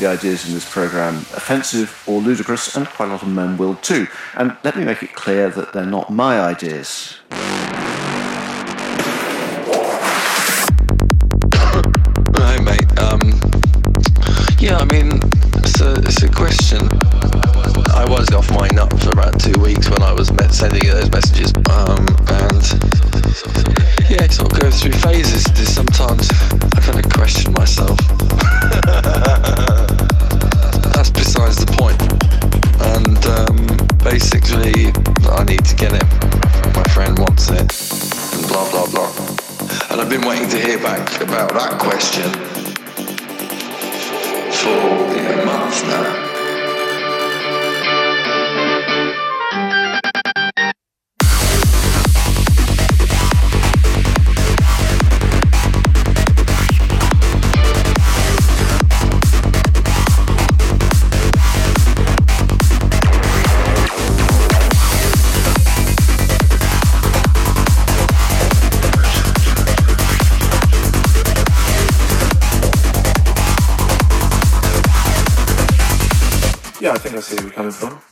the ideas in this program offensive or ludicrous, and quite a lot of men will too. And let me make it clear that they're not my ideas. about that question. gracias, Alejandro.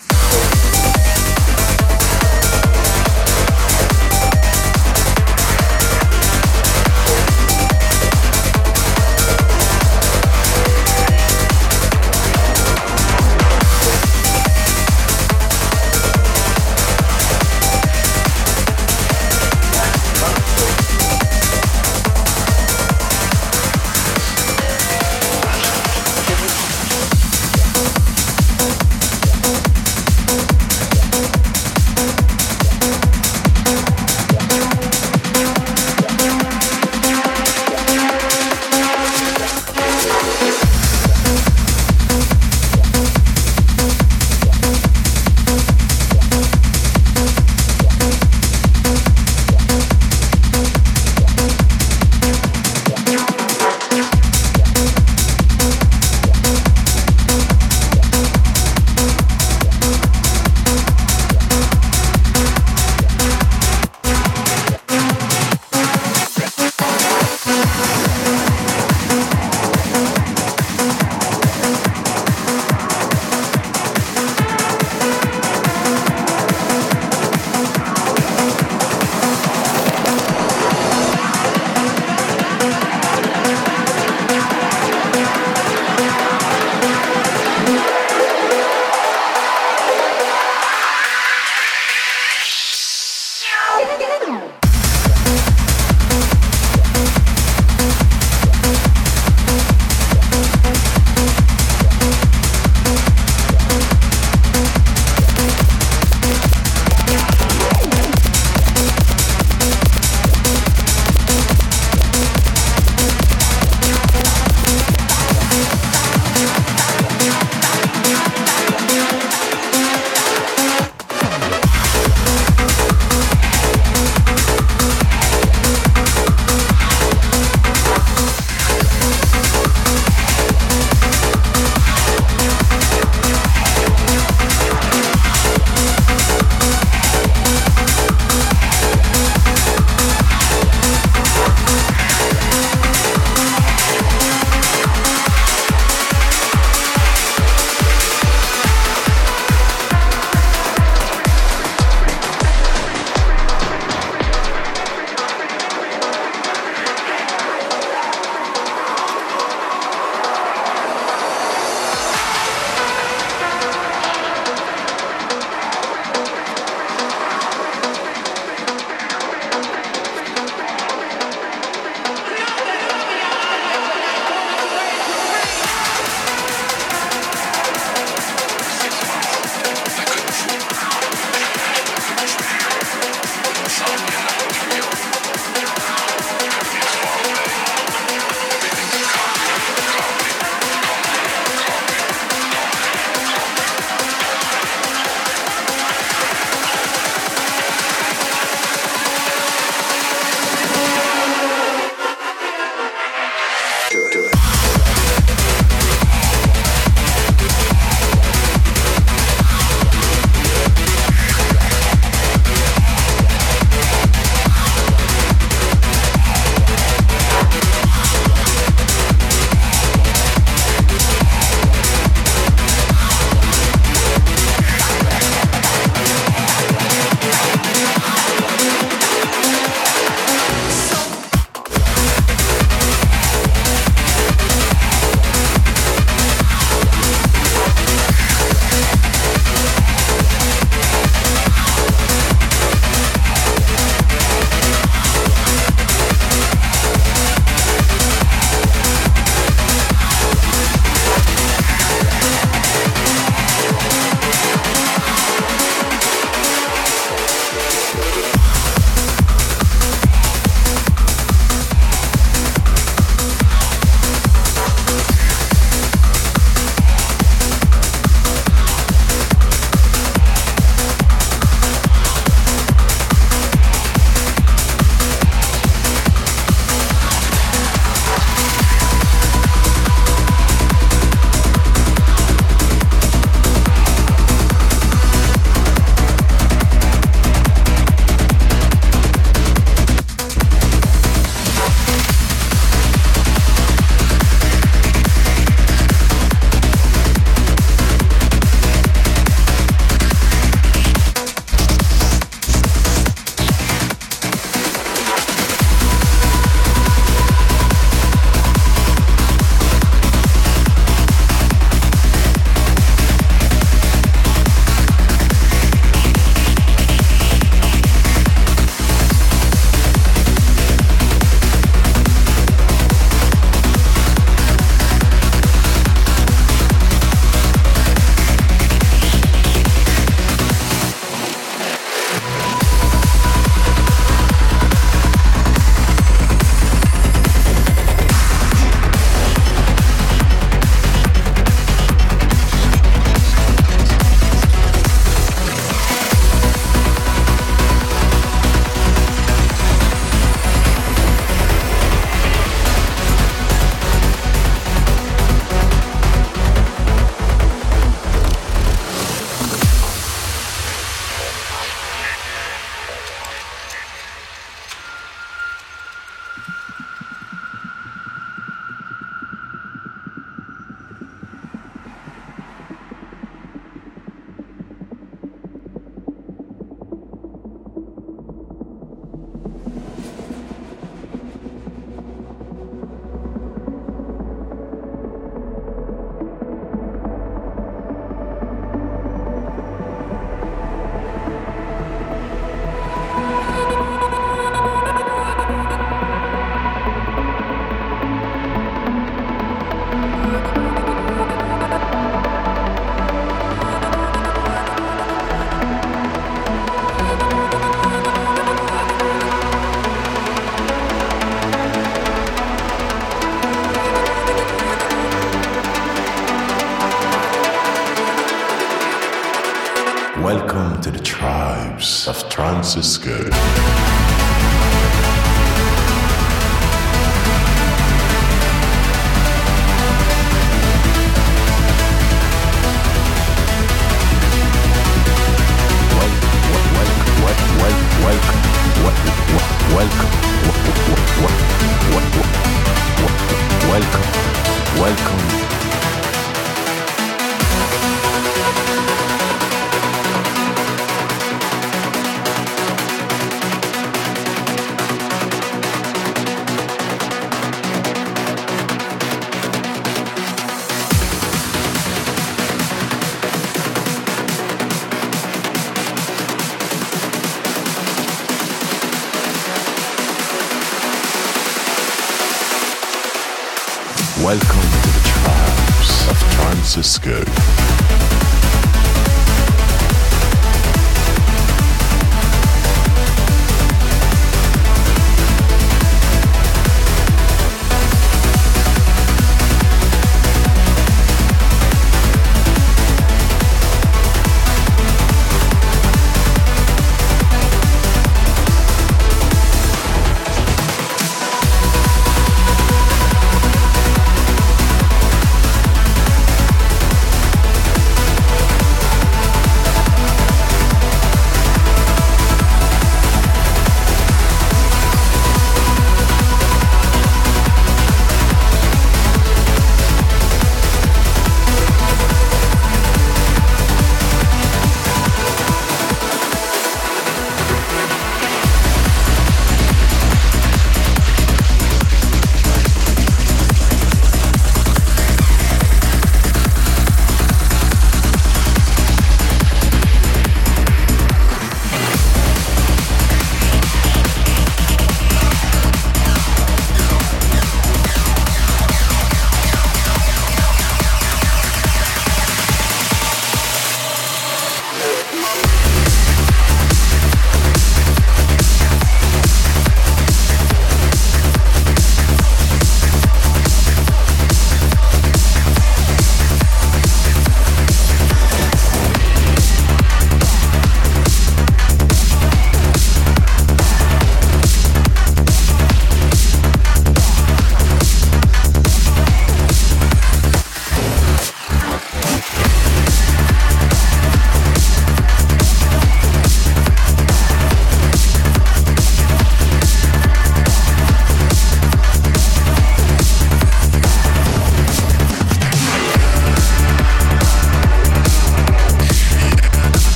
Welcome